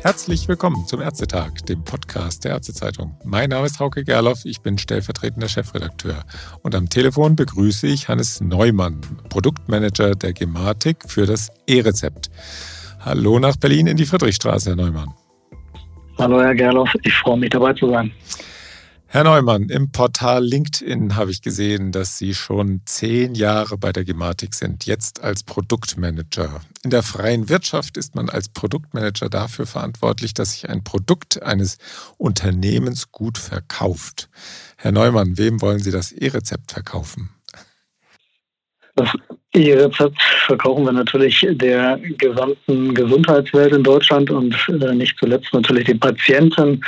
Herzlich willkommen zum Ärztetag, dem Podcast der Ärztezeitung. Mein Name ist Hauke Gerloff, ich bin stellvertretender Chefredakteur. Und am Telefon begrüße ich Hannes Neumann, Produktmanager der Gematik für das E-Rezept. Hallo nach Berlin in die Friedrichstraße, Herr Neumann. Hallo, Herr Gerloff, ich freue mich dabei zu sein. Herr Neumann, im Portal LinkedIn habe ich gesehen, dass Sie schon zehn Jahre bei der Gematik sind, jetzt als Produktmanager. In der freien Wirtschaft ist man als Produktmanager dafür verantwortlich, dass sich ein Produkt eines Unternehmens gut verkauft. Herr Neumann, wem wollen Sie das E-Rezept verkaufen? Das E-Rezept verkaufen wir natürlich der gesamten Gesundheitswelt in Deutschland und äh, nicht zuletzt natürlich den Patienten,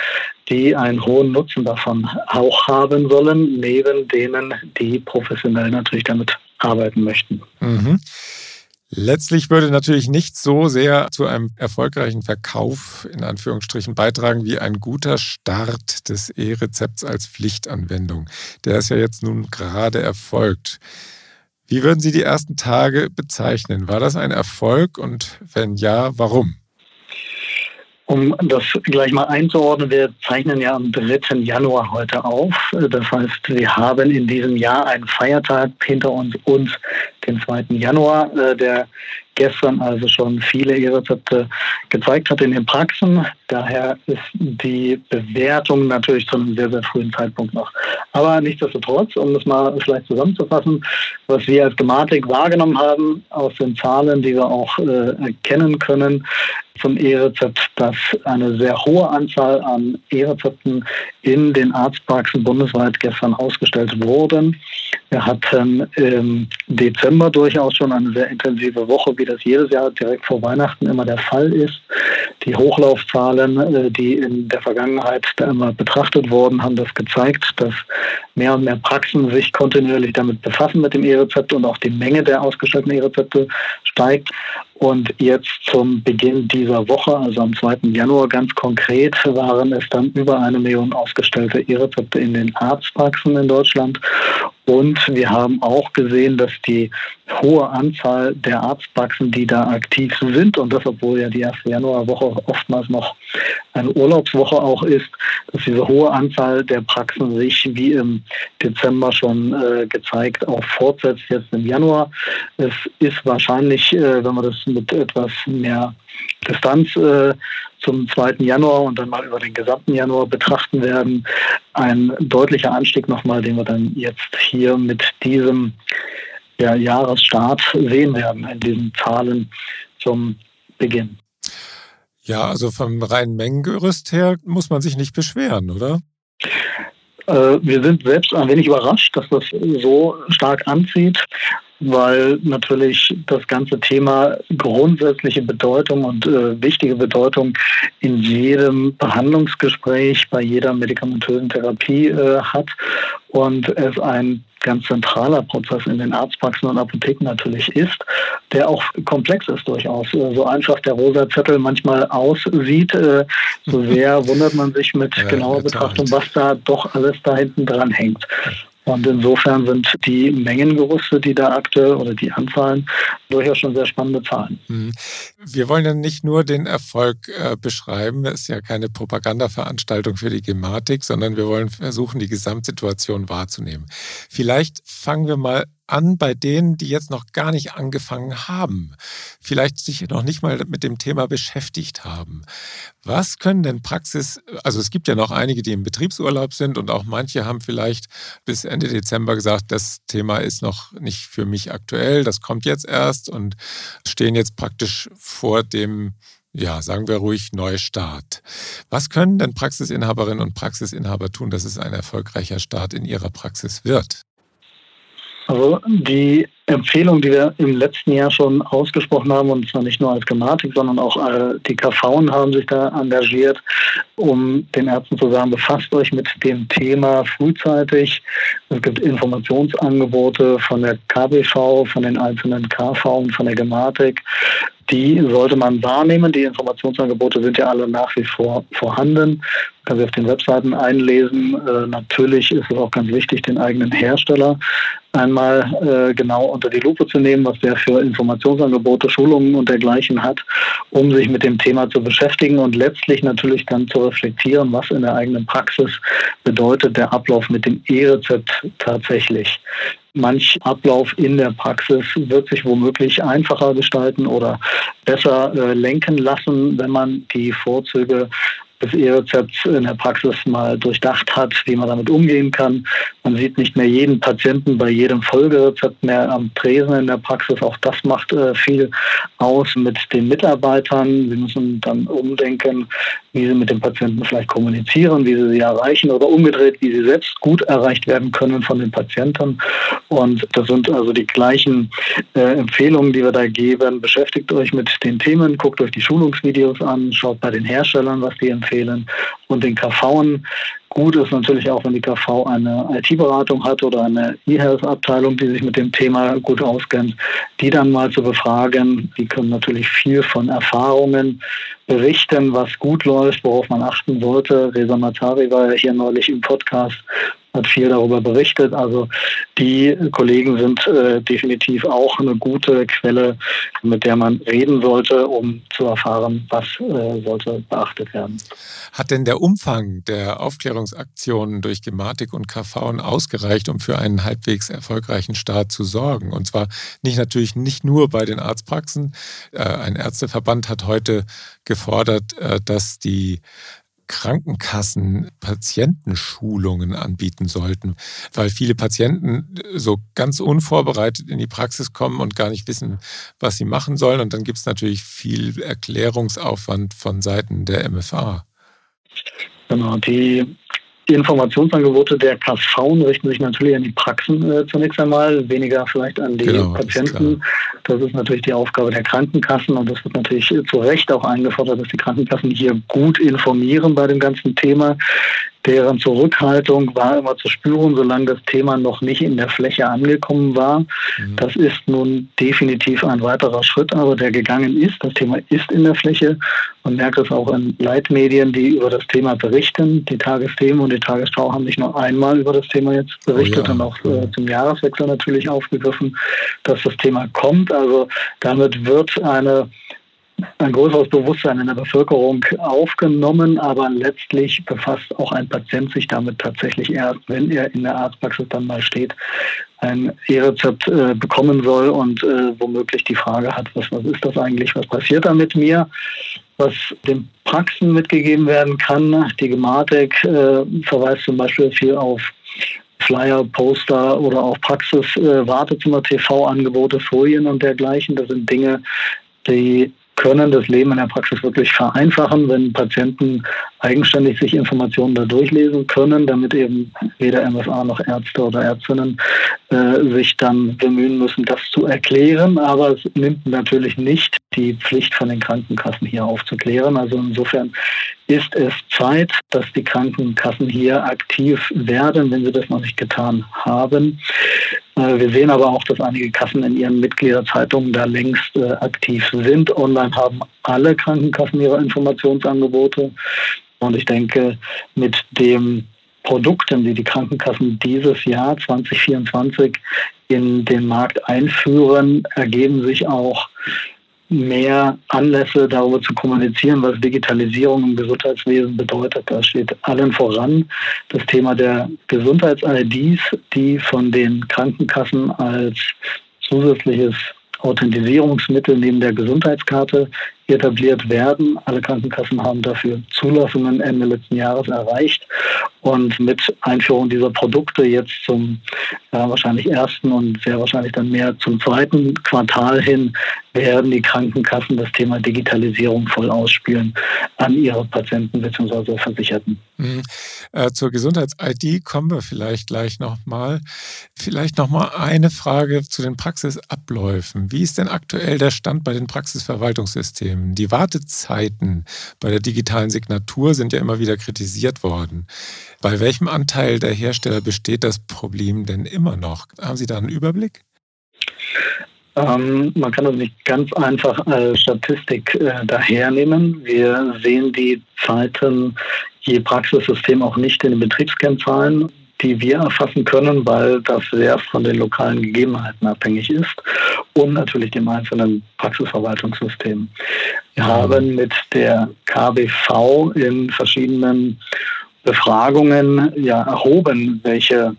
die einen hohen Nutzen davon auch haben sollen, neben denen, die professionell natürlich damit arbeiten möchten. Mhm. Letztlich würde natürlich nicht so sehr zu einem erfolgreichen Verkauf in Anführungsstrichen beitragen wie ein guter Start des E-Rezepts als Pflichtanwendung. Der ist ja jetzt nun gerade erfolgt. Wie würden Sie die ersten Tage bezeichnen? War das ein Erfolg und wenn ja, warum? Um das gleich mal einzuordnen, wir zeichnen ja am 3. Januar heute auf. Das heißt, wir haben in diesem Jahr einen Feiertag hinter uns, uns den 2. Januar, äh, der gestern also schon viele E-Rezepte gezeigt hat in den Praxen. Daher ist die Bewertung natürlich zu einem sehr, sehr frühen Zeitpunkt noch. Aber nichtsdestotrotz, um das mal vielleicht zusammenzufassen, was wir als Gematik wahrgenommen haben aus den Zahlen, die wir auch äh, erkennen können, zum E-Rezept, dass eine sehr hohe Anzahl an E-Rezepten in den Arztpraxen bundesweit gestern ausgestellt wurden. Wir hatten im Dezember durchaus schon eine sehr intensive Woche, wie das jedes Jahr direkt vor Weihnachten immer der Fall ist. Die Hochlaufzahlen, äh, die in der Vergangenheit da immer betrachtet wurden, haben das gezeigt, dass mehr und mehr Praxen sich kontinuierlich damit befassen mit dem E-Rezept und auch die Menge der ausgestellten E-Rezepte steigt. Und jetzt zum Beginn dieser Woche, also am 2. Januar ganz konkret, waren es dann über eine Million ausgestellte E-Rezepte in den Arztpraxen in Deutschland. Und wir haben auch gesehen, dass die hohe Anzahl der Arztpraxen, die da aktiv sind, und das obwohl ja die erste Januarwoche oftmals noch eine Urlaubswoche auch ist, dass diese hohe Anzahl der Praxen sich wie im Dezember schon äh, gezeigt auch fortsetzt jetzt im Januar. Es ist wahrscheinlich, äh, wenn man das mit etwas mehr Distanz äh, zum 2. Januar und dann mal über den gesamten Januar betrachten werden, ein deutlicher Anstieg nochmal, den wir dann jetzt hier mit diesem ja, Jahresstart sehen werden in diesen Zahlen zum Beginn. Ja, also vom reinen Mengengerüst her muss man sich nicht beschweren, oder? Äh, wir sind selbst ein wenig überrascht, dass das so stark anzieht weil natürlich das ganze Thema grundsätzliche Bedeutung und äh, wichtige Bedeutung in jedem Behandlungsgespräch, bei jeder medikamentösen Therapie äh, hat und es ein ganz zentraler Prozess in den Arztpraxen und Apotheken natürlich ist, der auch komplex ist durchaus. Äh, so einfach der rosa Zettel manchmal aussieht, äh, so sehr wundert man sich mit genauer Betrachtung, was da doch alles da hinten dran hängt. Und insofern sind die Mengengerüste, die da aktuell oder die Anzahlen durchaus schon sehr spannende Zahlen. Mhm. Wir wollen ja nicht nur den Erfolg äh, beschreiben, es ist ja keine Propagandaveranstaltung für die Gematik, sondern wir wollen versuchen, die Gesamtsituation wahrzunehmen. Vielleicht fangen wir mal an bei denen, die jetzt noch gar nicht angefangen haben, vielleicht sich noch nicht mal mit dem Thema beschäftigt haben. Was können denn Praxis, also es gibt ja noch einige, die im Betriebsurlaub sind und auch manche haben vielleicht bis Ende Dezember gesagt, das Thema ist noch nicht für mich aktuell, das kommt jetzt erst und stehen jetzt praktisch vor dem ja, sagen wir ruhig, Neustart. Was können denn Praxisinhaberinnen und Praxisinhaber tun, dass es ein erfolgreicher Start in ihrer Praxis wird? Also die Empfehlung, die wir im letzten Jahr schon ausgesprochen haben, und zwar nicht nur als Gematik, sondern auch äh, die KVen haben sich da engagiert, um den Ärzten zu sagen, befasst euch mit dem Thema frühzeitig. Es gibt Informationsangebote von der KBV, von den einzelnen KV und von der Gematik. Die sollte man wahrnehmen. Die Informationsangebote sind ja alle nach wie vor vorhanden. Man kann sie auf den Webseiten einlesen. Äh, natürlich ist es auch ganz wichtig, den eigenen Hersteller einmal äh, genau unter die Lupe zu nehmen, was der für Informationsangebote, Schulungen und dergleichen hat, um sich mit dem Thema zu beschäftigen und letztlich natürlich dann zu reflektieren, was in der eigenen Praxis bedeutet der Ablauf mit dem E-Rezept tatsächlich. Manch Ablauf in der Praxis wird sich womöglich einfacher gestalten oder besser äh, lenken lassen, wenn man die Vorzüge des E-Rezepts in der Praxis mal durchdacht hat, wie man damit umgehen kann. Man sieht nicht mehr jeden Patienten bei jedem Folgerezept mehr am Tresen in der Praxis. Auch das macht äh, viel aus mit den Mitarbeitern. Sie müssen dann umdenken, wie sie mit den Patienten vielleicht kommunizieren, wie sie sie erreichen oder umgedreht, wie sie selbst gut erreicht werden können von den Patienten. Und das sind also die gleichen äh, Empfehlungen, die wir da geben. Beschäftigt euch mit den Themen, guckt euch die Schulungsvideos an, schaut bei den Herstellern, was die empfehlen. Und den KV Gut ist natürlich auch, wenn die KV eine IT-Beratung hat oder eine E-Health-Abteilung, die sich mit dem Thema gut auskennt, die dann mal zu befragen. Die können natürlich viel von Erfahrungen berichten, was gut läuft, worauf man achten sollte. Reza Matari war ja hier neulich im Podcast hat viel darüber berichtet. Also die Kollegen sind äh, definitiv auch eine gute Quelle, mit der man reden sollte, um zu erfahren, was äh, sollte beachtet werden. Hat denn der Umfang der Aufklärungsaktionen durch Gematik und KV ausgereicht, um für einen halbwegs erfolgreichen Start zu sorgen? Und zwar nicht natürlich nicht nur bei den Arztpraxen. Äh, ein Ärzteverband hat heute gefordert, äh, dass die Krankenkassen Patientenschulungen anbieten sollten, weil viele Patienten so ganz unvorbereitet in die Praxis kommen und gar nicht wissen, was sie machen sollen. Und dann gibt es natürlich viel Erklärungsaufwand von Seiten der MFA. Genau, die die Informationsangebote der KSV richten sich natürlich an die Praxen äh, zunächst einmal, weniger vielleicht an die genau, Patienten. Ist das ist natürlich die Aufgabe der Krankenkassen und das wird natürlich zu Recht auch eingefordert, dass die Krankenkassen hier gut informieren bei dem ganzen Thema. Deren Zurückhaltung war immer zu spüren, solange das Thema noch nicht in der Fläche angekommen war. Mhm. Das ist nun definitiv ein weiterer Schritt, aber der gegangen ist. Das Thema ist in der Fläche. Man merkt es auch in Leitmedien, die über das Thema berichten. Die Tagesthemen und die Tagesschau haben nicht nur einmal über das Thema jetzt berichtet oh ja. und auch äh, zum Jahreswechsel natürlich aufgegriffen, dass das Thema kommt. Also damit wird eine ein größeres Bewusstsein in der Bevölkerung aufgenommen, aber letztlich befasst auch ein Patient sich damit tatsächlich erst, wenn er in der Arztpraxis dann mal steht, ein E-Rezept äh, bekommen soll und äh, womöglich die Frage hat, was, was ist das eigentlich, was passiert da mit mir? Was den Praxen mitgegeben werden kann, die Gematik äh, verweist zum Beispiel viel auf Flyer, Poster oder auch Praxis, äh, Wartezimmer, TV-Angebote, Folien und dergleichen. Das sind Dinge, die können das Leben in der Praxis wirklich vereinfachen, wenn Patienten eigenständig sich Informationen da durchlesen können, damit eben weder MFA noch Ärzte oder Ärztinnen äh, sich dann bemühen müssen, das zu erklären. Aber es nimmt natürlich nicht die Pflicht von den Krankenkassen hier aufzuklären. Also insofern ist es Zeit, dass die Krankenkassen hier aktiv werden, wenn sie das noch nicht getan haben. Äh, wir sehen aber auch, dass einige Kassen in ihren Mitgliederzeitungen da längst äh, aktiv sind. Online haben alle Krankenkassen ihre Informationsangebote. Und ich denke, mit den Produkten, die die Krankenkassen dieses Jahr 2024 in den Markt einführen, ergeben sich auch mehr Anlässe darüber zu kommunizieren, was Digitalisierung im Gesundheitswesen bedeutet. Da steht allen voran das Thema der Gesundheits-IDs, die von den Krankenkassen als zusätzliches Authentisierungsmittel neben der Gesundheitskarte etabliert werden. Alle Krankenkassen haben dafür Zulassungen Ende letzten Jahres erreicht. Und mit Einführung dieser Produkte jetzt zum ja, wahrscheinlich ersten und sehr wahrscheinlich dann mehr zum zweiten Quartal hin werden die Krankenkassen das Thema Digitalisierung voll ausspielen an ihre Patienten bzw. Versicherten. Mhm. Äh, zur Gesundheits-ID kommen wir vielleicht gleich nochmal. Vielleicht nochmal eine Frage zu den Praxisabläufen. Wie ist denn aktuell der Stand bei den Praxisverwaltungssystemen? Ähm, die Wartezeiten bei der digitalen Signatur sind ja immer wieder kritisiert worden. Bei welchem Anteil der Hersteller besteht das Problem denn immer noch? Haben Sie da einen Überblick? Ähm, man kann das nicht ganz einfach als Statistik äh, dahernehmen. Wir sehen die Zeiten je Praxissystem auch nicht in den Betriebskennzahlen die wir erfassen können, weil das sehr von den lokalen Gegebenheiten abhängig ist und natürlich dem einzelnen Praxisverwaltungssystem. Wir haben mit der KBV in verschiedenen Befragungen ja erhoben, welche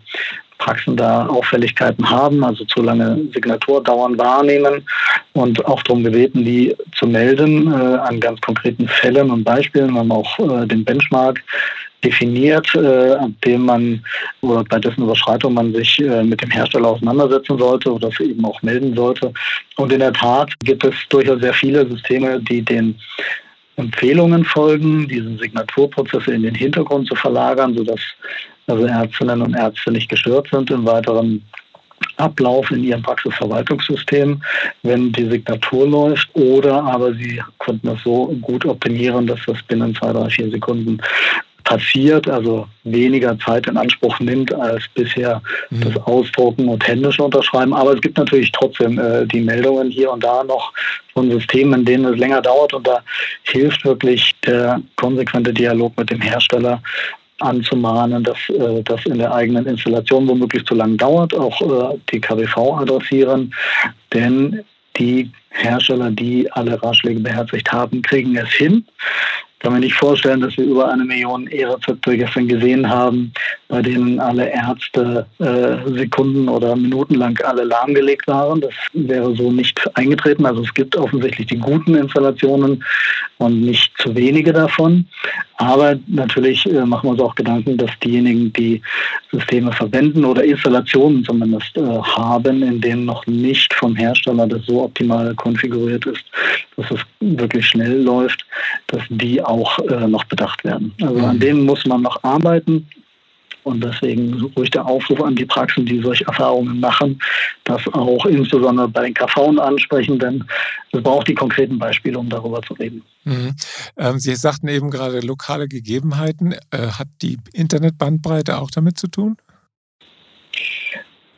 Praxen da Auffälligkeiten haben, also zu lange Signaturdauern wahrnehmen und auch darum gebeten, die zu melden äh, an ganz konkreten Fällen und Beispielen. Wir haben auch äh, den Benchmark definiert, äh, ab dem man oder bei dessen Überschreitung man sich äh, mit dem Hersteller auseinandersetzen sollte oder eben auch melden sollte. Und in der Tat gibt es durchaus sehr viele Systeme, die den Empfehlungen folgen, diese Signaturprozesse in den Hintergrund zu verlagern, sodass also Ärztinnen und Ärzte nicht gestört sind im weiteren Ablauf in ihrem Praxisverwaltungssystem, wenn die Signatur läuft, oder aber sie konnten das so gut optimieren, dass das binnen zwei, drei, vier Sekunden passiert, also weniger Zeit in Anspruch nimmt als bisher mhm. das Ausdrucken und händische Unterschreiben. Aber es gibt natürlich trotzdem äh, die Meldungen hier und da noch von Systemen, in denen es länger dauert und da hilft wirklich der konsequente Dialog mit dem Hersteller, anzumahnen, dass äh, das in der eigenen Installation womöglich zu lang dauert, auch äh, die KWV adressieren, denn die Hersteller, die alle Ratschläge beherzigt haben, kriegen es hin kann mir nicht vorstellen, dass wir über eine Million E-Rezepte gestern gesehen haben, bei denen alle Ärzte äh, Sekunden oder Minuten lang alle lahmgelegt waren. Das wäre so nicht eingetreten. Also es gibt offensichtlich die guten Installationen und nicht zu wenige davon. Aber natürlich äh, machen wir uns auch Gedanken, dass diejenigen, die Systeme verwenden oder Installationen zumindest äh, haben, in denen noch nicht vom Hersteller das so optimal konfiguriert ist, dass es wirklich schnell läuft, dass die auch äh, noch bedacht werden. Also an mhm. denen muss man noch arbeiten. Und deswegen ruhig der Aufruf an die Praxen, die solche Erfahrungen machen, das auch insbesondere bei den KV ansprechen, denn es braucht die konkreten Beispiele, um darüber zu reden. Mhm. Ähm, Sie sagten eben gerade lokale Gegebenheiten. Äh, hat die Internetbandbreite auch damit zu tun?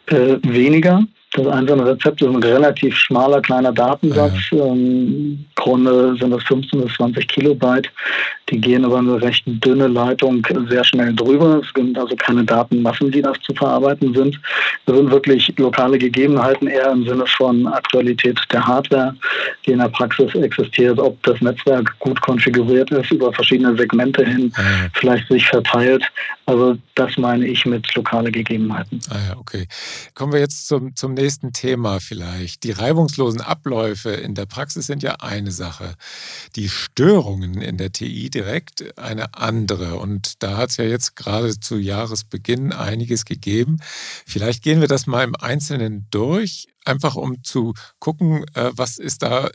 Äh, weniger. Das einzelne Rezept ist ein relativ schmaler, kleiner Datensatz. Ja. Ähm, Grunde sind das 15 bis 20 Kilobyte. Die gehen über eine recht dünne Leitung sehr schnell drüber. Es sind also keine Datenmassen, die das zu verarbeiten sind. Das sind wirklich lokale Gegebenheiten, eher im Sinne von Aktualität der Hardware, die in der Praxis existiert, ob das Netzwerk gut konfiguriert ist, über verschiedene Segmente hin, ja. vielleicht sich verteilt. Also das meine ich mit lokale Gegebenheiten. Ah ja, okay. Kommen wir jetzt zum, zum nächsten Thema vielleicht. Die reibungslosen Abläufe in der Praxis sind ja eine Sache. Die Störungen in der TI direkt eine andere. Und da hat es ja jetzt gerade zu Jahresbeginn einiges gegeben. Vielleicht gehen wir das mal im Einzelnen durch, einfach um zu gucken, äh, was ist da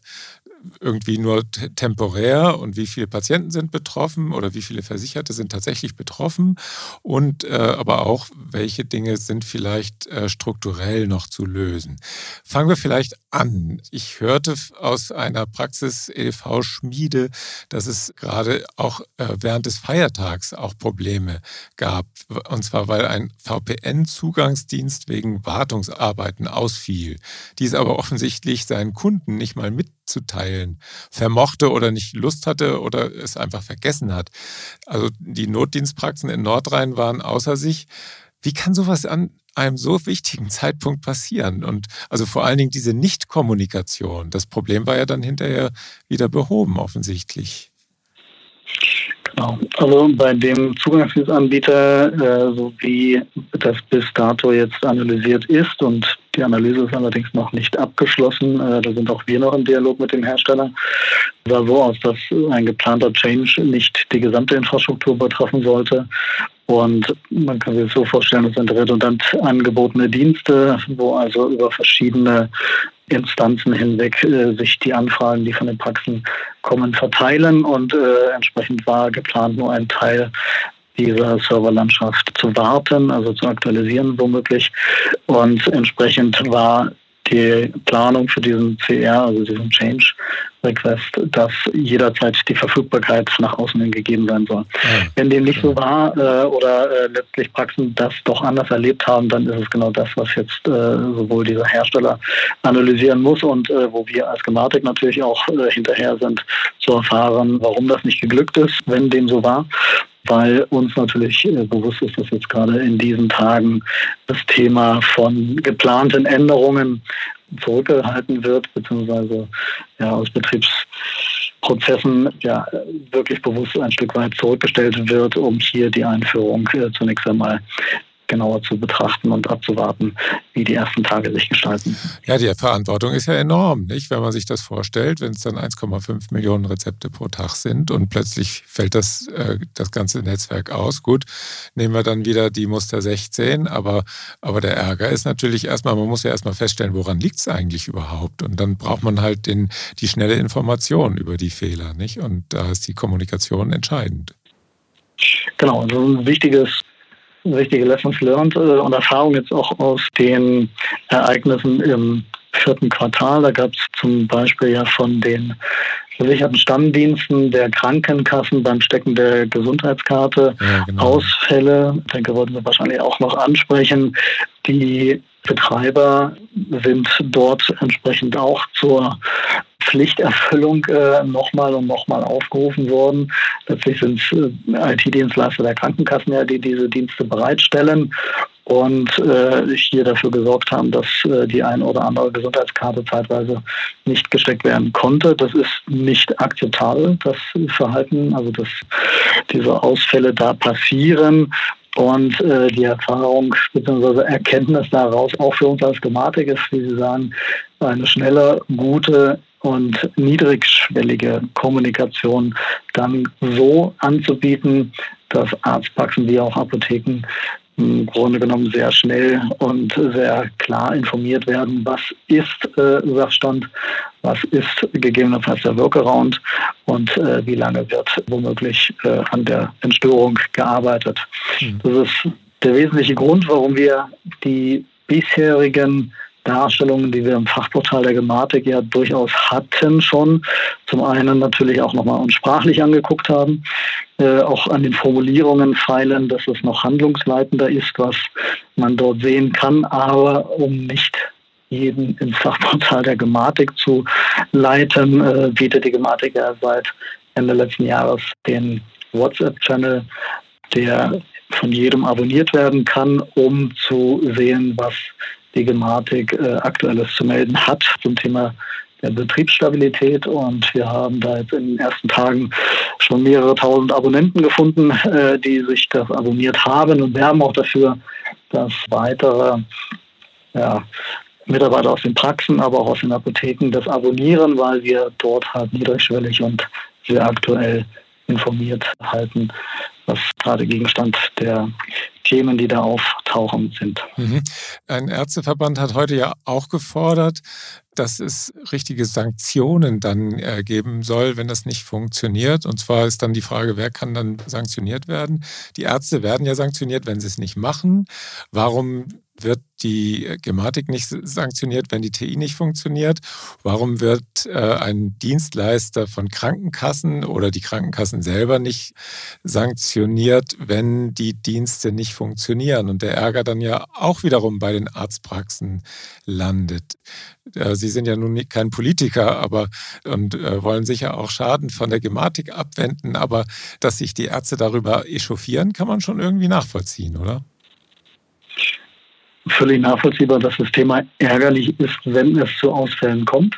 irgendwie nur temporär und wie viele Patienten sind betroffen oder wie viele Versicherte sind tatsächlich betroffen und äh, aber auch, welche Dinge sind vielleicht äh, strukturell noch zu lösen. Fangen wir vielleicht an. Ich hörte aus einer Praxis EDV Schmiede, dass es gerade auch äh, während des Feiertags auch Probleme gab. Und zwar, weil ein VPN-Zugangsdienst wegen Wartungsarbeiten ausfiel. Dies aber offensichtlich seinen Kunden nicht mal mitzuteilen vermochte oder nicht Lust hatte oder es einfach vergessen hat. Also die Notdienstpraxen in Nordrhein waren außer sich. Wie kann sowas an einem so wichtigen Zeitpunkt passieren? Und also vor allen Dingen diese Nichtkommunikation. Das Problem war ja dann hinterher wieder behoben, offensichtlich. Genau. Also bei dem Zugangsdienstanbieter, äh, so wie das bis dato jetzt analysiert ist und die Analyse ist allerdings noch nicht abgeschlossen. Äh, da sind auch wir noch im Dialog mit dem Hersteller. Es sah so aus, dass ein geplanter Change nicht die gesamte Infrastruktur betreffen sollte. Und man kann sich so vorstellen, das sind redundant angebotene Dienste, wo also über verschiedene Instanzen hinweg äh, sich die Anfragen, die von den Praxen kommen, verteilen. Und äh, entsprechend war geplant, nur ein Teil dieser Serverlandschaft zu warten, also zu aktualisieren womöglich. Und entsprechend war die Planung für diesen CR, also diesen Change Request, dass jederzeit die Verfügbarkeit nach außen hin gegeben sein soll. Ja. Wenn dem nicht so war äh, oder äh, letztlich Praxen das doch anders erlebt haben, dann ist es genau das, was jetzt äh, sowohl dieser Hersteller analysieren muss und äh, wo wir als Gematik natürlich auch äh, hinterher sind, zu erfahren, warum das nicht geglückt ist, wenn dem so war. Weil uns natürlich äh, bewusst ist, dass jetzt gerade in diesen Tagen das Thema von geplanten Änderungen zurückgehalten wird, beziehungsweise ja, aus Betriebsprozessen ja wirklich bewusst ein Stück weit zurückgestellt wird, um hier die Einführung äh, zunächst einmal genauer zu betrachten und abzuwarten, wie die ersten Tage sich gestalten. Ja, die Verantwortung ist ja enorm, nicht? Wenn man sich das vorstellt, wenn es dann 1,5 Millionen Rezepte pro Tag sind und plötzlich fällt das, äh, das ganze Netzwerk aus. Gut, nehmen wir dann wieder die Muster 16, aber, aber der Ärger ist natürlich erstmal, man muss ja erstmal feststellen, woran liegt es eigentlich überhaupt? Und dann braucht man halt den, die schnelle Information über die Fehler, nicht? Und da ist die Kommunikation entscheidend. Genau, also ein wichtiges wichtige Lessons learned äh, und Erfahrungen jetzt auch aus den Ereignissen im vierten Quartal. Da gab es zum Beispiel ja von den versicherten Stammdiensten der Krankenkassen beim Stecken der Gesundheitskarte ja, genau. Ausfälle. Ich denke, wollten wir wahrscheinlich auch noch ansprechen. Die Betreiber sind dort entsprechend auch zur Pflichterfüllung äh, nochmal und nochmal aufgerufen worden. Letztlich sind es äh, IT-Dienstleister der Krankenkassen, ja, die diese Dienste bereitstellen und äh, hier dafür gesorgt haben, dass äh, die ein oder andere Gesundheitskarte zeitweise nicht gesteckt werden konnte. Das ist nicht akzeptabel, das Verhalten, also dass diese Ausfälle da passieren. Und äh, die Erfahrung bzw. Erkenntnis daraus auch für uns als Gematik ist, wie Sie sagen, eine schnelle, gute und niedrigschwellige Kommunikation dann so anzubieten, dass Arztpraxen wie auch Apotheken im Grunde genommen sehr schnell und sehr klar informiert werden, was ist äh, Sachstand, was ist gegebenenfalls der Workaround und äh, wie lange wird womöglich äh, an der Entstörung gearbeitet. Mhm. Das ist der wesentliche Grund, warum wir die bisherigen Darstellungen, die wir im Fachportal der Gematik ja durchaus hatten schon. Zum einen natürlich auch nochmal uns sprachlich angeguckt haben, äh, auch an den Formulierungen feilen, dass es noch handlungsleitender ist, was man dort sehen kann, aber um nicht jeden ins Fachportal der Gematik zu leiten, äh, bietet die Gematik ja seit Ende letzten Jahres den WhatsApp-Channel, der von jedem abonniert werden kann, um zu sehen, was die Gematik äh, aktuelles zu melden hat zum Thema der Betriebsstabilität. Und wir haben da jetzt in den ersten Tagen schon mehrere tausend Abonnenten gefunden, äh, die sich das abonniert haben und werben auch dafür, dass weitere ja, Mitarbeiter aus den Praxen, aber auch aus den Apotheken das abonnieren, weil wir dort halt niedrigschwellig und sehr aktuell informiert halten, was gerade Gegenstand der Themen, die da auftauchen, sind. Mhm. Ein Ärzteverband hat heute ja auch gefordert, dass es richtige Sanktionen dann äh, geben soll, wenn das nicht funktioniert. Und zwar ist dann die Frage, wer kann dann sanktioniert werden? Die Ärzte werden ja sanktioniert, wenn sie es nicht machen. Warum wird die Gematik nicht sanktioniert, wenn die TI nicht funktioniert? Warum wird äh, ein Dienstleister von Krankenkassen oder die Krankenkassen selber nicht sanktioniert, wenn die Dienste nicht funktionieren und der Ärger dann ja auch wiederum bei den Arztpraxen landet? Äh, Sie sind ja nun kein Politiker, aber und äh, wollen sicher auch Schaden von der Gematik abwenden, aber dass sich die Ärzte darüber echauffieren, kann man schon irgendwie nachvollziehen, oder? Völlig nachvollziehbar, dass das Thema ärgerlich ist, wenn es zu Ausfällen kommt.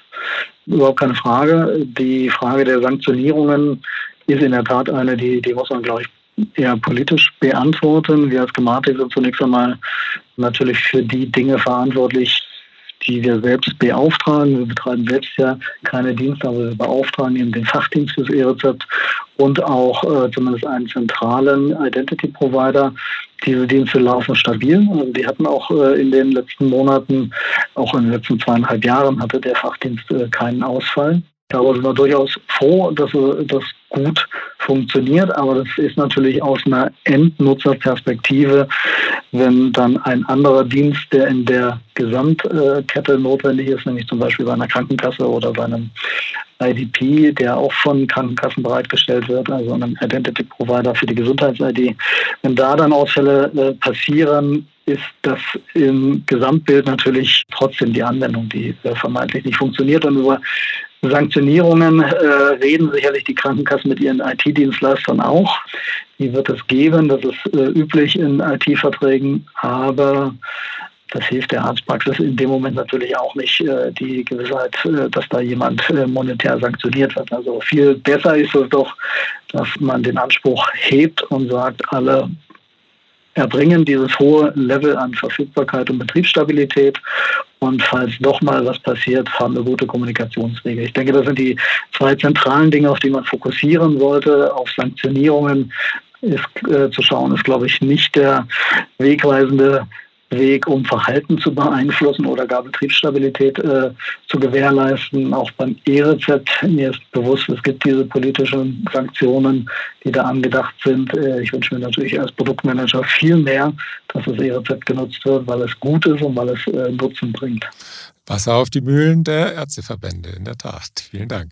Überhaupt keine Frage. Die Frage der Sanktionierungen ist in der Tat eine, die, die muss man, glaube ich, eher politisch beantworten. Wir als Gematik sind zunächst einmal natürlich für die Dinge verantwortlich, die wir selbst beauftragen. Wir betreiben selbst ja keine Dienste, aber wir beauftragen eben den Fachdienst fürs E-Rezept und auch äh, zumindest einen zentralen Identity Provider. Diese Dienste laufen stabil. Also die hatten auch äh, in den letzten Monaten, auch in den letzten zweieinhalb Jahren, hatte der Fachdienst äh, keinen Ausfall. Da sind wir durchaus froh, dass das gut funktioniert, aber das ist natürlich aus einer Endnutzerperspektive, wenn dann ein anderer Dienst, der in der Gesamtkette notwendig ist, nämlich zum Beispiel bei einer Krankenkasse oder bei einem IDP, der auch von Krankenkassen bereitgestellt wird, also einem Identity Provider für die Gesundheits-ID. Wenn da dann Ausfälle äh, passieren, ist das im Gesamtbild natürlich trotzdem die Anwendung, die vermeintlich nicht funktioniert. Und über Sanktionierungen äh, reden sicherlich die Krankenkassen mit ihren IT-Dienstleistern auch. Die wird es geben, das ist äh, üblich in IT-Verträgen, aber das hilft der Arztpraxis in dem Moment natürlich auch nicht äh, die Gewissheit, äh, dass da jemand äh, monetär sanktioniert wird. Also viel besser ist es doch, dass man den Anspruch hebt und sagt, alle erbringen dieses hohe Level an Verfügbarkeit und Betriebsstabilität. Und falls doch mal was passiert, haben wir gute Kommunikationswege. Ich denke, das sind die zwei zentralen Dinge, auf die man fokussieren sollte. Auf Sanktionierungen ist äh, zu schauen, ist, glaube ich, nicht der wegweisende Weg, um Verhalten zu beeinflussen oder gar Betriebsstabilität äh, zu gewährleisten. Auch beim E-Rezept, mir ist bewusst, es gibt diese politischen Sanktionen, die da angedacht sind. Äh, ich wünsche mir natürlich als Produktmanager viel mehr, dass das E-Rezept genutzt wird, weil es gut ist und weil es äh, Nutzen bringt. Wasser auf die Mühlen der Ärzteverbände, in der Tat. Vielen Dank.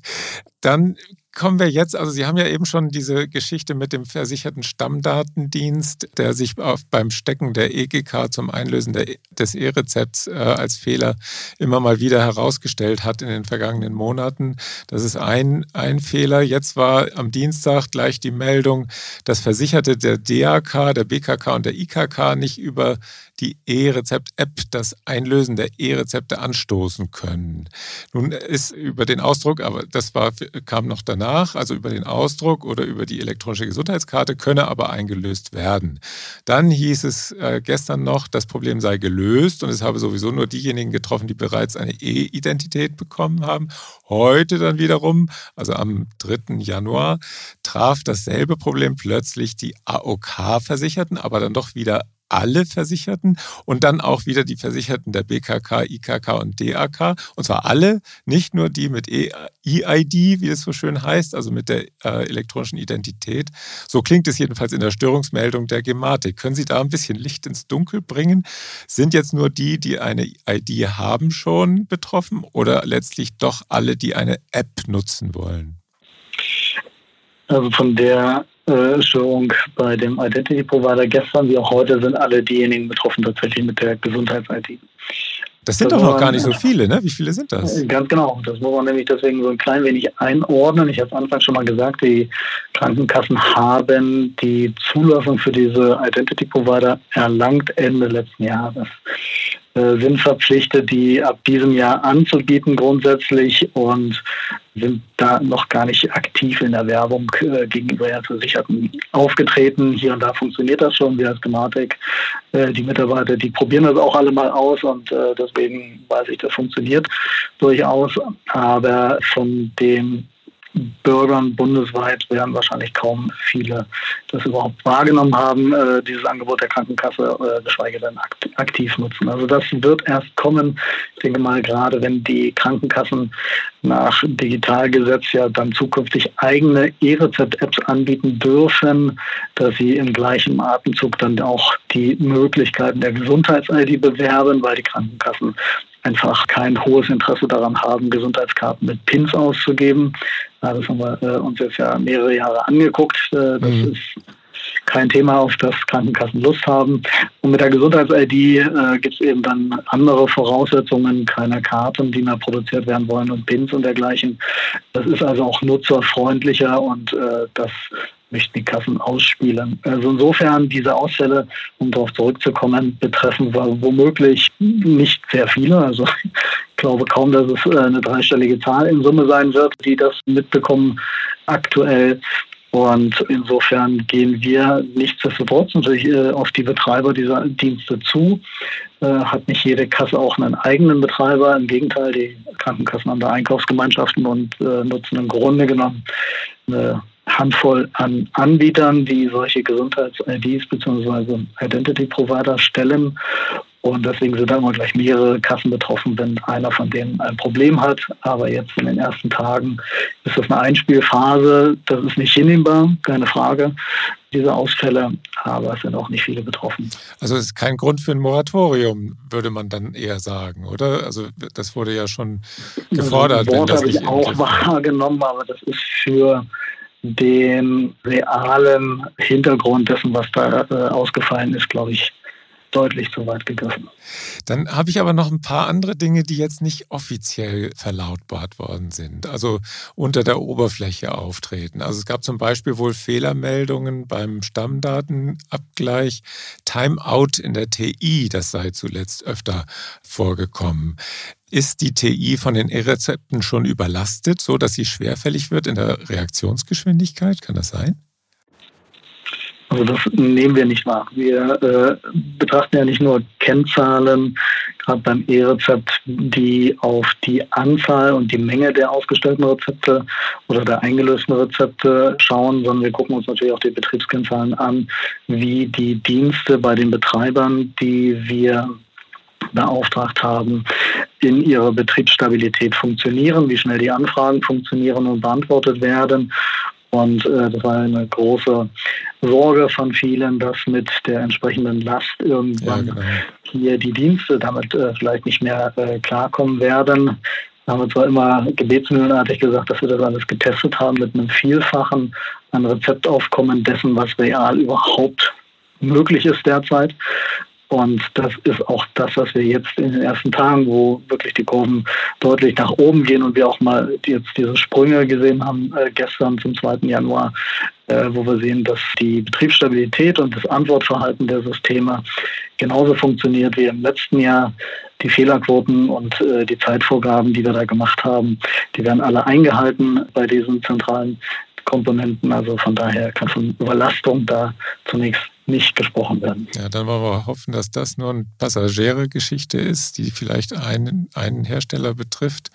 Dann kommen wir jetzt, also Sie haben ja eben schon diese Geschichte mit dem versicherten Stammdatendienst, der sich auf, beim Stecken der EGK zum Einlösen der, des E-Rezepts äh, als Fehler immer mal wieder herausgestellt hat in den vergangenen Monaten. Das ist ein, ein Fehler. Jetzt war am Dienstag gleich die Meldung, dass Versicherte der DAK, der BKK und der IKK nicht über die E-Rezept-App das Einlösen der E-Rezepte anstoßen können. Nun ist über den Ausdruck, aber das war, kam noch danach, also über den Ausdruck oder über die elektronische Gesundheitskarte, könne aber eingelöst werden. Dann hieß es äh, gestern noch, das Problem sei gelöst und es habe sowieso nur diejenigen getroffen, die bereits eine E-Identität bekommen haben. Heute dann wiederum, also am 3. Januar, traf dasselbe Problem plötzlich die AOK-Versicherten, aber dann doch wieder alle Versicherten und dann auch wieder die Versicherten der BKK, IKK und DAK. Und zwar alle, nicht nur die mit EID, wie es so schön heißt, also mit der äh, elektronischen Identität. So klingt es jedenfalls in der Störungsmeldung der Gematik. Können Sie da ein bisschen Licht ins Dunkel bringen? Sind jetzt nur die, die eine ID haben, schon betroffen oder letztlich doch alle, die eine App nutzen wollen? Also von der äh, Störung bei dem Identity Provider gestern wie auch heute sind alle diejenigen betroffen tatsächlich mit der Gesundheits-ID. Das sind das doch noch gar nicht so viele, ne? Wie viele sind das? Ganz genau. Das muss man nämlich deswegen so ein klein wenig einordnen. Ich habe es Anfang schon mal gesagt, die Krankenkassen haben die Zulassung für diese Identity Provider erlangt Ende letzten Jahres. Äh, sind verpflichtet, die ab diesem Jahr anzubieten grundsätzlich und sind da noch gar nicht aktiv in der Werbung äh, gegenüber der Versicherten aufgetreten. Hier und da funktioniert das schon, wie als Gematik. Äh, die Mitarbeiter, die probieren das auch alle mal aus und äh, deswegen weiß ich, das funktioniert durchaus. Aber von dem Bürgern bundesweit werden wahrscheinlich kaum viele das überhaupt wahrgenommen haben, äh, dieses Angebot der Krankenkasse, äh, geschweige denn akt aktiv nutzen. Also das wird erst kommen. Ich denke mal, gerade wenn die Krankenkassen nach Digitalgesetz ja dann zukünftig eigene E-Rezept-Apps anbieten dürfen, dass sie im gleichen Atemzug dann auch die Möglichkeiten der Gesundheits-ID bewerben, weil die Krankenkassen einfach kein hohes Interesse daran haben, Gesundheitskarten mit Pins auszugeben. Das haben wir äh, uns jetzt ja mehrere Jahre angeguckt. Äh, das mhm. ist kein Thema, auf das Krankenkassen Lust haben. Und mit der Gesundheits-ID äh, gibt es eben dann andere Voraussetzungen, keine Karten, die mehr produziert werden wollen und Pins und dergleichen. Das ist also auch nutzerfreundlicher und äh, das möchten die Kassen ausspielen. Also insofern diese Ausfälle, um darauf zurückzukommen, betreffen womöglich nicht sehr viele. Also ich glaube kaum, dass es äh, eine dreistellige Zahl in Summe sein wird, die das mitbekommen aktuell. Und insofern gehen wir nichtsdestotrotz natürlich äh, auf die Betreiber dieser Dienste zu. Äh, hat nicht jede Kasse auch einen eigenen Betreiber. Im Gegenteil, die Krankenkassen haben da Einkaufsgemeinschaften und nutzen im Grunde genommen eine Handvoll an Anbietern, die solche Gesundheits-IDs bzw. Identity Provider stellen. Und deswegen sind da immer gleich mehrere Kassen betroffen, wenn einer von denen ein Problem hat. Aber jetzt in den ersten Tagen ist das eine Einspielphase. Das ist nicht hinnehmbar, keine Frage, diese Ausfälle. Aber es sind auch nicht viele betroffen. Also es ist kein Grund für ein Moratorium, würde man dann eher sagen, oder? Also das wurde ja schon gefordert. Also das habe ich auch wahrgenommen, aber das ist für den realen Hintergrund dessen, was da äh, ausgefallen ist, glaube ich, deutlich zu weit gegriffen. Dann habe ich aber noch ein paar andere Dinge, die jetzt nicht offiziell verlautbart worden sind, also unter der Oberfläche auftreten. Also es gab zum Beispiel wohl Fehlermeldungen beim Stammdatenabgleich, Timeout in der TI, das sei zuletzt öfter vorgekommen. Ist die TI von den E-Rezepten schon überlastet, so dass sie schwerfällig wird in der Reaktionsgeschwindigkeit? Kann das sein? Also das nehmen wir nicht wahr. Wir äh, betrachten ja nicht nur Kennzahlen, gerade beim E-Rezept, die auf die Anzahl und die Menge der ausgestellten Rezepte oder der eingelösten Rezepte schauen, sondern wir gucken uns natürlich auch die Betriebskennzahlen an, wie die Dienste bei den Betreibern, die wir beauftragt haben, in ihrer Betriebsstabilität funktionieren, wie schnell die Anfragen funktionieren und beantwortet werden und äh, das war eine große Sorge von vielen, dass mit der entsprechenden Last irgendwann ja, genau. hier die Dienste damit äh, vielleicht nicht mehr äh, klarkommen werden. Da haben wir zwar immer gebetsmühlenartig gesagt, dass wir das alles getestet haben mit einem Vielfachen an Rezeptaufkommen dessen, was real überhaupt möglich ist derzeit. Und das ist auch das, was wir jetzt in den ersten Tagen, wo wirklich die Kurven deutlich nach oben gehen und wir auch mal jetzt diese Sprünge gesehen haben, äh, gestern zum 2. Januar, äh, wo wir sehen, dass die Betriebsstabilität und das Antwortverhalten der Systeme genauso funktioniert wie im letzten Jahr. Die Fehlerquoten und äh, die Zeitvorgaben, die wir da gemacht haben, die werden alle eingehalten bei diesen zentralen Komponenten. Also von daher kann von Überlastung da zunächst nicht gesprochen werden. Ja, dann wollen wir hoffen, dass das nur eine Passagere-Geschichte ist, die vielleicht einen, einen Hersteller betrifft.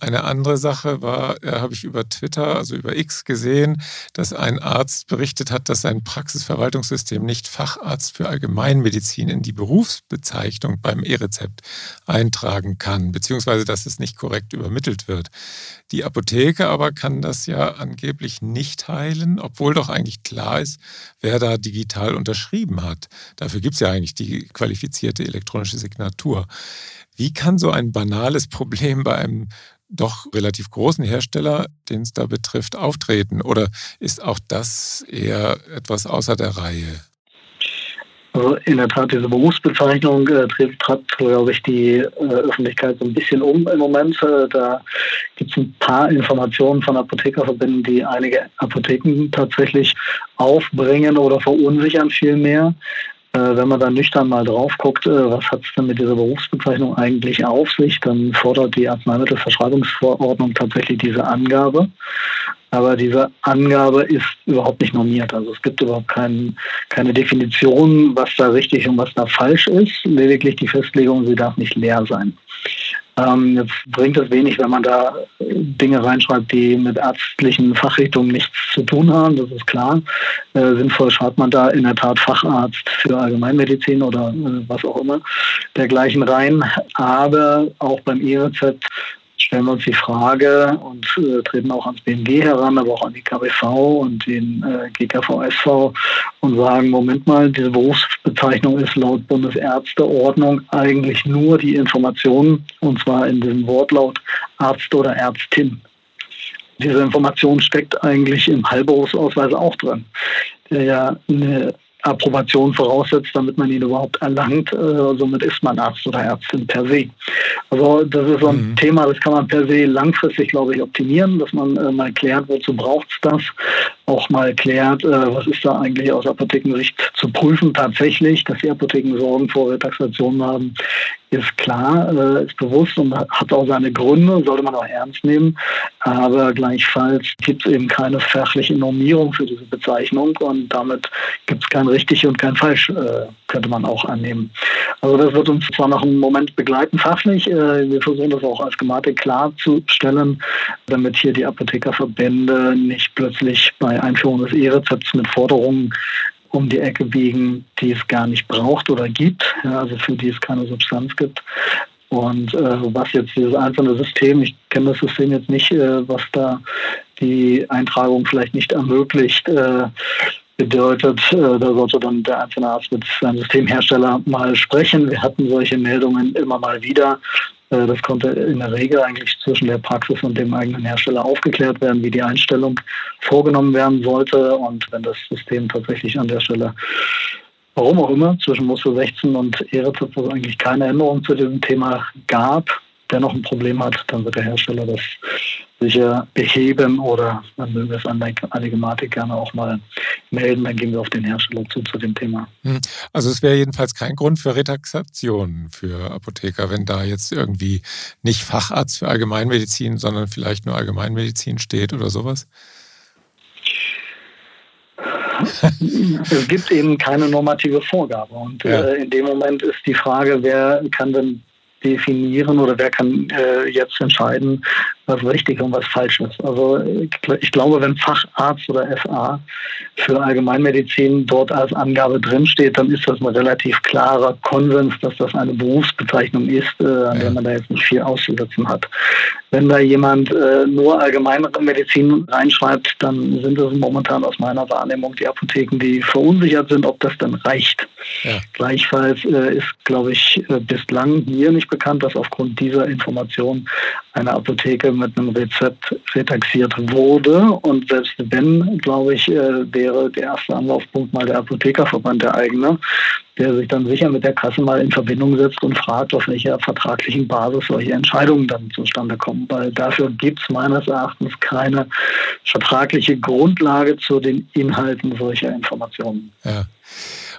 Eine andere Sache war, äh, habe ich über Twitter, also über X gesehen, dass ein Arzt berichtet hat, dass sein Praxisverwaltungssystem nicht Facharzt für Allgemeinmedizin in die Berufsbezeichnung beim E-Rezept eintragen kann, beziehungsweise dass es nicht korrekt übermittelt wird. Die Apotheke aber kann das ja angeblich nicht heilen, obwohl doch eigentlich klar ist, wer da digital und unterschrieben hat. Dafür gibt es ja eigentlich die qualifizierte elektronische Signatur. Wie kann so ein banales Problem bei einem doch relativ großen Hersteller, den es da betrifft, auftreten? Oder ist auch das eher etwas außer der Reihe? Also in der Tat, diese Berufsbezeichnung äh, treibt, glaube ich, die äh, Öffentlichkeit so ein bisschen um im Moment. Äh, da gibt es ein paar Informationen von Apothekerverbänden, die einige Apotheken tatsächlich aufbringen oder verunsichern vielmehr. Äh, wenn man da nüchtern mal drauf guckt, äh, was hat es denn mit dieser Berufsbezeichnung eigentlich auf sich, dann fordert die Arzneimittelverschreibungsverordnung tatsächlich diese Angabe. Aber diese Angabe ist überhaupt nicht normiert. Also es gibt überhaupt kein, keine Definition, was da richtig und was da falsch ist. Lediglich die Festlegung, sie darf nicht leer sein. Ähm, jetzt bringt es wenig, wenn man da Dinge reinschreibt, die mit ärztlichen Fachrichtungen nichts zu tun haben, das ist klar. Äh, sinnvoll schreibt man da in der Tat Facharzt für Allgemeinmedizin oder äh, was auch immer dergleichen rein. Aber auch beim E-Rezept stellen wir uns die Frage und äh, treten auch ans BMG heran, aber auch an die KBV und den äh, GKV-SV und sagen, Moment mal, diese Berufsbezeichnung ist laut Bundesärzteordnung eigentlich nur die Information, und zwar in diesem Wortlaut Arzt oder Ärztin. Diese Information steckt eigentlich im Heilberufsausweis auch drin, der ja eine Approbation voraussetzt, damit man ihn überhaupt erlangt. Äh, somit ist man Arzt oder Ärztin per se. Also das ist so ein mhm. Thema, das kann man per se langfristig, glaube ich, optimieren, dass man äh, mal klärt, wozu braucht es das, auch mal klärt, äh, was ist da eigentlich aus Apothekensicht zu prüfen tatsächlich, dass die Apotheken Sorgen vor Retaxationen haben, ist klar, äh, ist bewusst und hat auch seine Gründe, sollte man auch ernst nehmen. Aber gleichfalls gibt es eben keine fachliche Normierung für diese Bezeichnung und damit gibt es kein richtig und kein falsch, äh, könnte man auch annehmen. Also das wird uns zwar noch einen Moment begleiten fachlich, äh, wir versuchen das auch als Gematik klarzustellen, damit hier die Apothekerverbände nicht plötzlich bei Einführung des E-Rezepts mit Forderungen um die Ecke biegen, die es gar nicht braucht oder gibt, ja, also für die es keine Substanz gibt. Und äh, was jetzt dieses einzelne System, ich kenne das System jetzt nicht, äh, was da die Eintragung vielleicht nicht ermöglicht, äh, bedeutet, äh, da sollte dann der einzelne Arzt mit seinem Systemhersteller mal sprechen. Wir hatten solche Meldungen immer mal wieder. Äh, das konnte in der Regel eigentlich zwischen der Praxis und dem eigenen Hersteller aufgeklärt werden, wie die Einstellung vorgenommen werden sollte. Und wenn das System tatsächlich an der Stelle warum auch immer, zwischen Muster 16 und E-Rezept eigentlich keine Änderung zu diesem Thema gab, der noch ein Problem hat, dann wird der Hersteller das sicher beheben oder dann mögen wir es an der Gematik gerne auch mal melden, dann gehen wir auf den Hersteller zu zu dem Thema. Hm. Also es wäre jedenfalls kein Grund für Retaxation für Apotheker, wenn da jetzt irgendwie nicht Facharzt für Allgemeinmedizin, sondern vielleicht nur Allgemeinmedizin steht oder sowas? es gibt eben keine normative Vorgabe. Und ja. äh, in dem Moment ist die Frage, wer kann denn definieren oder wer kann äh, jetzt entscheiden, was richtig und was falsch ist. Also ich glaube, wenn Facharzt oder FA für Allgemeinmedizin dort als Angabe drinsteht, dann ist das ein relativ klarer Konsens, dass das eine Berufsbezeichnung ist, äh, an der man da jetzt nicht viel auszusetzen hat. Wenn da jemand äh, nur Allgemeinmedizin reinschreibt, dann sind es momentan aus meiner Wahrnehmung die Apotheken, die verunsichert sind, ob das dann reicht. Ja. Gleichfalls äh, ist, glaube ich, äh, bislang mir nicht bekannt, dass aufgrund dieser Information eine Apotheke mit einem Rezept retaxiert wurde. Und selbst wenn, glaube ich, äh, wäre der erste Anlaufpunkt mal der Apothekerverband der eigene, der sich dann sicher mit der Kasse mal in Verbindung setzt und fragt, auf welcher vertraglichen Basis solche Entscheidungen dann zustande kommen. Weil dafür gibt es meines Erachtens keine vertragliche Grundlage zu den Inhalten solcher Informationen. Ja.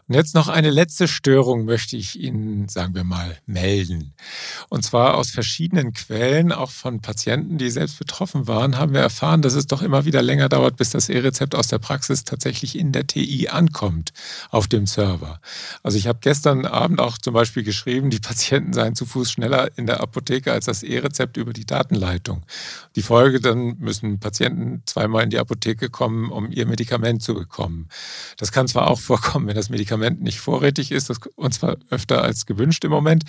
Und jetzt noch eine letzte Störung möchte ich Ihnen, sagen wir mal, melden. Und zwar aus verschiedenen Quellen, auch von Patienten, die selbst betroffen waren, haben wir erfahren, dass es doch immer wieder länger dauert, bis das E-Rezept aus der Praxis tatsächlich in der TI ankommt, auf dem Server. Also ich habe gestern Abend auch zum Beispiel geschrieben, die Patienten seien zu Fuß schneller in der Apotheke als das E-Rezept über die Datenleitung. Die Folge, dann müssen Patienten zweimal in die Apotheke kommen, um ihr Medikament zu bekommen. Das kann zwar auch vorkommen, wenn das Medikament Medikament nicht vorrätig ist, das, und zwar öfter als gewünscht im Moment.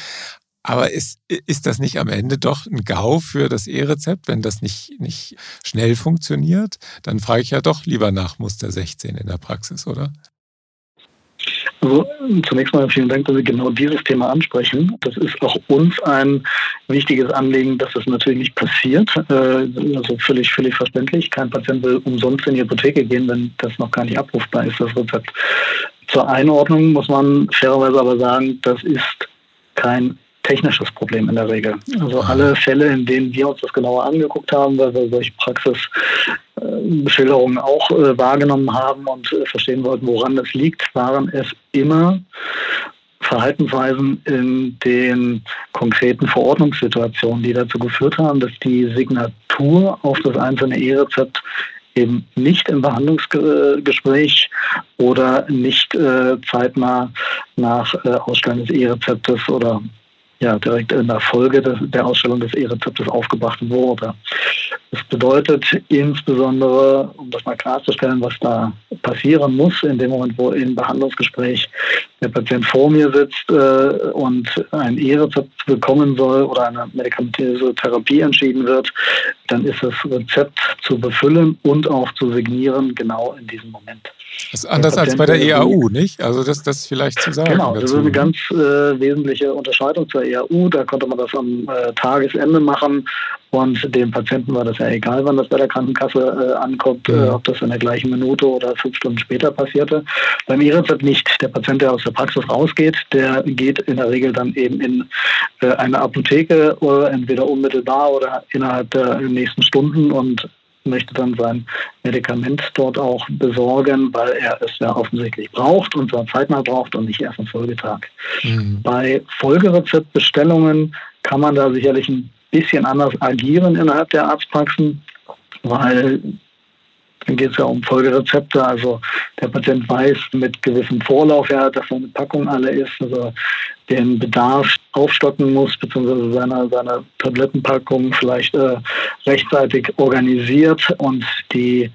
Aber ist, ist das nicht am Ende doch ein GAU für das E-Rezept, wenn das nicht, nicht schnell funktioniert? Dann frage ich ja doch lieber nach Muster 16 in der Praxis, oder? Also zunächst mal vielen Dank, dass Sie genau dieses Thema ansprechen. Das ist auch uns ein wichtiges Anliegen, dass das natürlich nicht passiert. Äh, also völlig, völlig verständlich. Kein Patient will umsonst in die Apotheke gehen, wenn das noch gar nicht abrufbar ist, das Rezept. Zur Einordnung muss man fairerweise aber sagen, das ist kein technisches Problem in der Regel. Also alle Fälle, in denen wir uns das genauer angeguckt haben, weil wir solche Praxisbeschilderungen auch äh, wahrgenommen haben und äh, verstehen wollten, woran das liegt, waren es immer Verhaltensweisen in den konkreten Verordnungssituationen, die dazu geführt haben, dass die Signatur auf das einzelne E-Rezept eben nicht im Behandlungsgespräch oder nicht äh, zeitnah nach äh, Ausstellen des E-Rezeptes oder ja, direkt in der Folge des, der Ausstellung des E-Rezeptes aufgebracht wurde. Das bedeutet insbesondere, um das mal klarzustellen, was da passieren muss, in dem Moment, wo im Behandlungsgespräch der Patient vor mir sitzt äh, und ein E-Rezept bekommen soll oder eine medikamentöse Therapie entschieden wird, dann ist das Rezept zu befüllen und auch zu signieren, genau in diesem Moment. Das ist anders als bei der EAU, nicht? Also das, das vielleicht zu sagen. Genau, das ist eine ne? ganz äh, wesentliche Unterscheidung zur EAU. Da konnte man das am äh, Tagesende machen und dem Patienten war das ja egal, wann das bei der Krankenkasse äh, ankommt, mhm. ob das in der gleichen Minute oder fünf Stunden später passierte. Beim E-Rezept nicht. Der Patient, der aus der Praxis rausgeht, der geht in der Regel dann eben in äh, eine Apotheke, oder entweder unmittelbar oder innerhalb der nächsten Stunden und möchte dann sein Medikament dort auch besorgen, weil er es ja offensichtlich braucht und zwar zeitnah braucht und nicht erst am Folgetag. Mhm. Bei Folgerezeptbestellungen kann man da sicherlich ein bisschen anders agieren innerhalb der Arztpraxen, weil dann geht es ja um Folgerezepte. Also der Patient weiß mit gewissem Vorlauf, ja, dass seine Packung alle ist. Also den Bedarf aufstocken muss, beziehungsweise seine, seine Tablettenpackung vielleicht äh, rechtzeitig organisiert. Und die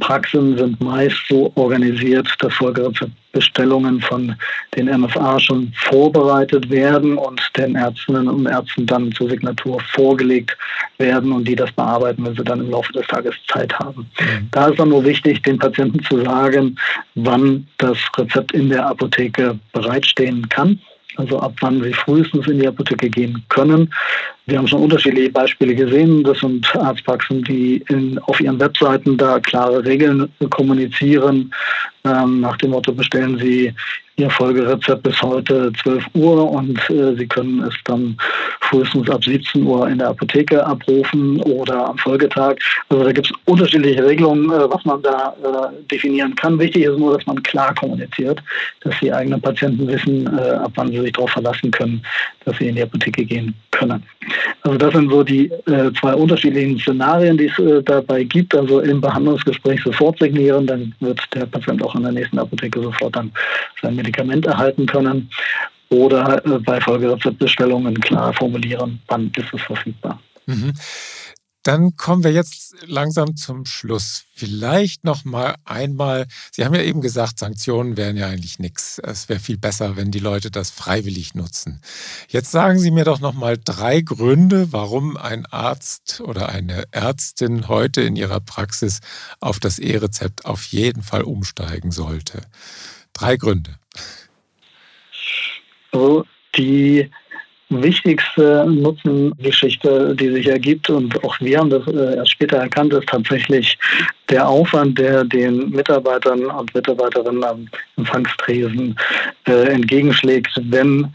Praxen sind meist so organisiert, dass Folgerezeptbestellungen von den MFA schon vorbereitet werden und den Ärztinnen und Ärzten dann zur Signatur vorgelegt werden und die das bearbeiten, wenn sie dann im Laufe des Tages Zeit haben. Mhm. Da ist dann nur wichtig, den Patienten zu sagen, wann das Rezept in der Apotheke bereitstehen kann also ab wann sie frühestens in die Apotheke gehen können. Wir haben schon unterschiedliche Beispiele gesehen. Das sind Arztpraxen, die in, auf ihren Webseiten da klare Regeln kommunizieren. Ähm, nach dem Motto, bestellen Sie Ihr Folgerezept bis heute 12 Uhr und äh, Sie können es dann frühestens ab 17 Uhr in der Apotheke abrufen oder am Folgetag. Also da gibt es unterschiedliche Regelungen, äh, was man da äh, definieren kann. Wichtig ist nur, dass man klar kommuniziert, dass die eigenen Patienten wissen, äh, ab wann sie sich darauf verlassen können, dass sie in die Apotheke gehen können. Also das sind so die äh, zwei unterschiedlichen Szenarien, die es äh, dabei gibt. Also im Behandlungsgespräch sofort signieren, dann wird der Patient auch in der nächsten Apotheke sofort dann sein Medikament erhalten können. Oder äh, bei Folgerezeptbestellungen klar formulieren, wann ist es verfügbar. Mhm. Dann kommen wir jetzt langsam zum Schluss. Vielleicht noch mal einmal, Sie haben ja eben gesagt, Sanktionen wären ja eigentlich nichts. Es wäre viel besser, wenn die Leute das freiwillig nutzen. Jetzt sagen Sie mir doch noch mal drei Gründe, warum ein Arzt oder eine Ärztin heute in ihrer Praxis auf das E-Rezept auf jeden Fall umsteigen sollte. Drei Gründe. Also die wichtigste Nutzengeschichte, die sich ergibt, und auch wir haben das äh, erst später erkannt, ist tatsächlich der Aufwand, der den Mitarbeitern und Mitarbeiterinnen am Empfangstresen äh, entgegenschlägt, wenn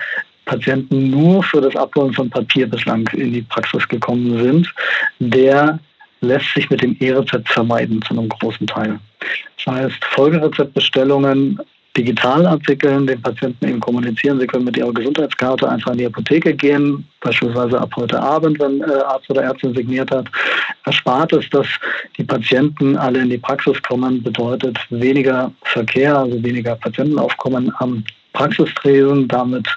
Patienten nur für das Abholen von Papier bislang in die Praxis gekommen sind, der lässt sich mit dem E-Rezept vermeiden zu einem großen Teil. Das heißt, Folgerezeptbestellungen digital abwickeln, den Patienten eben kommunizieren. Sie können mit ihrer Gesundheitskarte einfach in die Apotheke gehen, beispielsweise ab heute Abend, wenn äh, Arzt oder Ärztin signiert hat. Erspart es, dass die Patienten alle in die Praxis kommen, bedeutet weniger Verkehr, also weniger Patientenaufkommen am Praxistresen, damit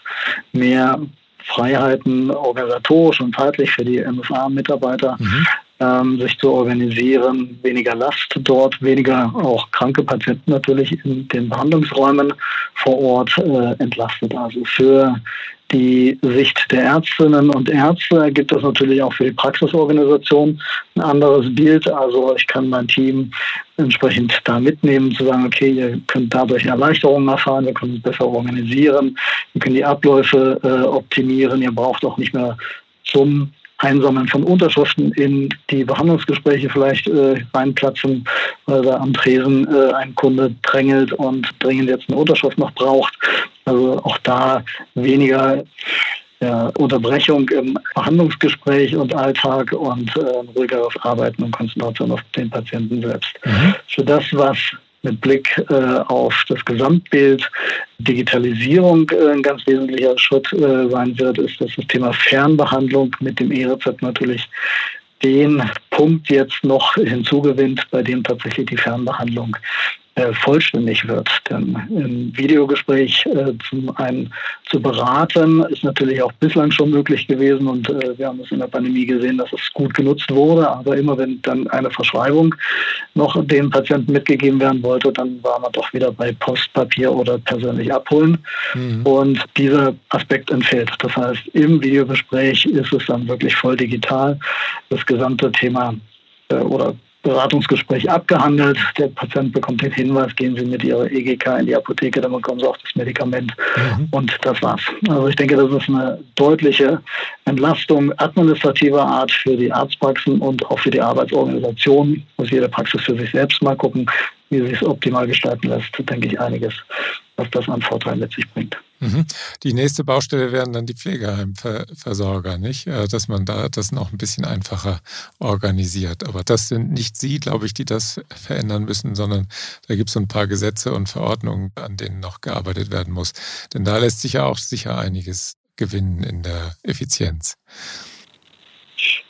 mehr Freiheiten organisatorisch und zeitlich für die MFA-Mitarbeiter. Mhm ähm, sich zu organisieren, weniger Last dort, weniger auch kranke Patienten natürlich in den Behandlungsräumen vor Ort äh, entlastet. Also für die Sicht der Ärztinnen und Ärzte gibt es natürlich auch für die Praxisorganisation ein anderes Bild. Also ich kann mein Team entsprechend da mitnehmen, zu sagen, okay, ihr könnt dadurch Erleichterungen erfahren, wir können es besser organisieren, wir können die Abläufe äh, optimieren, ihr braucht auch nicht mehr zum Einsammeln von Unterschriften in die Behandlungsgespräche vielleicht äh, reinplatzen, weil da am Tresen äh, ein Kunde drängelt und dringend jetzt eine Unterschrift noch braucht. Also auch da weniger ja, Unterbrechung im Behandlungsgespräch und Alltag und äh, ruhigeres Arbeiten und Konzentration auf den Patienten selbst. Mhm. Für das, was mit Blick äh, auf das Gesamtbild Digitalisierung äh, ein ganz wesentlicher Schritt äh, sein wird, ist, dass das Thema Fernbehandlung mit dem E-Rezept natürlich den Punkt jetzt noch hinzugewinnt, bei dem tatsächlich die Fernbehandlung äh, vollständig wird. Denn im Videogespräch äh, zum einen zu beraten, ist natürlich auch bislang schon möglich gewesen und äh, wir haben es in der Pandemie gesehen, dass es gut genutzt wurde. Aber immer wenn dann eine Verschreibung noch dem Patienten mitgegeben werden wollte, dann war man doch wieder bei Postpapier oder persönlich abholen. Mhm. Und dieser Aspekt entfällt. Das heißt, im Videogespräch ist es dann wirklich voll digital. Das gesamte Thema oder Beratungsgespräch abgehandelt. Der Patient bekommt den Hinweis, gehen Sie mit Ihrer EGK in die Apotheke, dann bekommen Sie auch das Medikament mhm. und das war's. Also ich denke, das ist eine deutliche Entlastung administrativer Art für die Arztpraxen und auch für die Arbeitsorganisation. Muss jede Praxis für sich selbst mal gucken, wie sie es optimal gestalten lässt, denke ich einiges, was das an Vorteilen mit sich bringt. Mhm. Die nächste Baustelle wären dann die Pflegeheimversorger, nicht? Äh, dass man da das noch ein bisschen einfacher organisiert. Aber das sind nicht Sie, glaube ich, die das verändern müssen, sondern da gibt es so ein paar Gesetze und Verordnungen, an denen noch gearbeitet werden muss. Denn da lässt sich ja auch sicher einiges gewinnen in der Effizienz.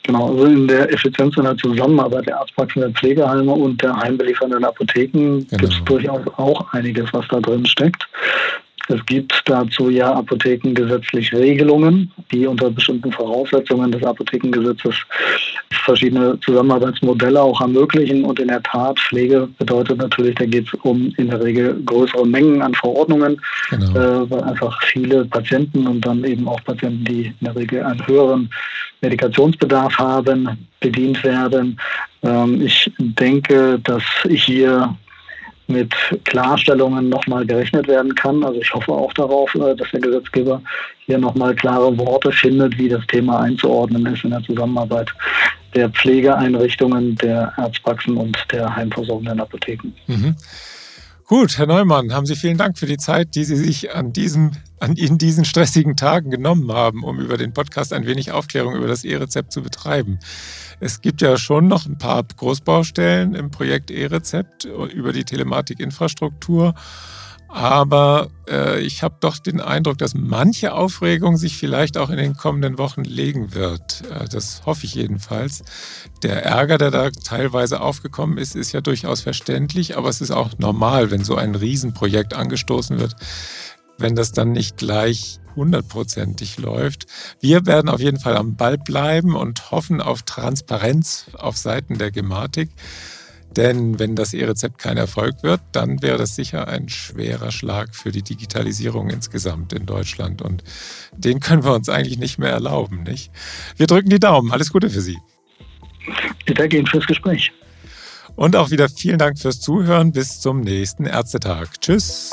Genau, also in der Effizienz in der Zusammenarbeit der Arztpraxen der Pflegeheime und der heimbeliefernden Apotheken genau. gibt es durchaus auch einiges, was da drin steckt. Es gibt dazu ja apothekengesetzlich Regelungen, die unter bestimmten Voraussetzungen des Apothekengesetzes verschiedene Zusammenarbeitsmodelle auch ermöglichen. Und in der Tat, Pflege bedeutet natürlich, da geht es um in der Regel größere Mengen an Verordnungen, genau. äh, weil einfach viele Patienten und dann eben auch Patienten, die in der Regel einen höheren Medikationsbedarf haben, bedient werden. Ähm, ich denke, dass hier mit Klarstellungen nochmal gerechnet werden kann. Also ich hoffe auch darauf, äh, dass der Gesetzgeber hier nochmal klare Worte findet, wie das Thema einzuordnen ist in der Zusammenarbeit der Pflegeeinrichtungen, der Arztpraxen und der heimversorgenden Apotheken. Mhm. Gut, Herr Neumann, haben Sie vielen Dank für die Zeit, die Sie sich an diesem, an in diesen stressigen Tagen genommen haben, um über den Podcast ein wenig Aufklärung über das E-Rezept zu betreiben. Es gibt ja schon noch ein paar Großbaustellen im Projekt E-Rezept über die Telematikinfrastruktur. Aber äh, ich habe doch den Eindruck, dass manche Aufregung sich vielleicht auch in den kommenden Wochen legen wird. Äh, das hoffe ich jedenfalls. Der Ärger, der da teilweise aufgekommen ist, ist ja durchaus verständlich, aber es ist auch normal, wenn so ein Riesenprojekt angestoßen wird, wenn das dann nicht gleich hundertprozentig läuft. Wir werden auf jeden Fall am Ball bleiben und hoffen auf Transparenz auf Seiten der Gematik. Denn wenn das E-Rezept kein Erfolg wird, dann wäre das sicher ein schwerer Schlag für die Digitalisierung insgesamt in Deutschland. Und den können wir uns eigentlich nicht mehr erlauben, nicht? Wir drücken die Daumen. Alles Gute für Sie. Ich danke Ihnen fürs Gespräch. Und auch wieder vielen Dank fürs Zuhören. Bis zum nächsten Ärztetag. Tschüss.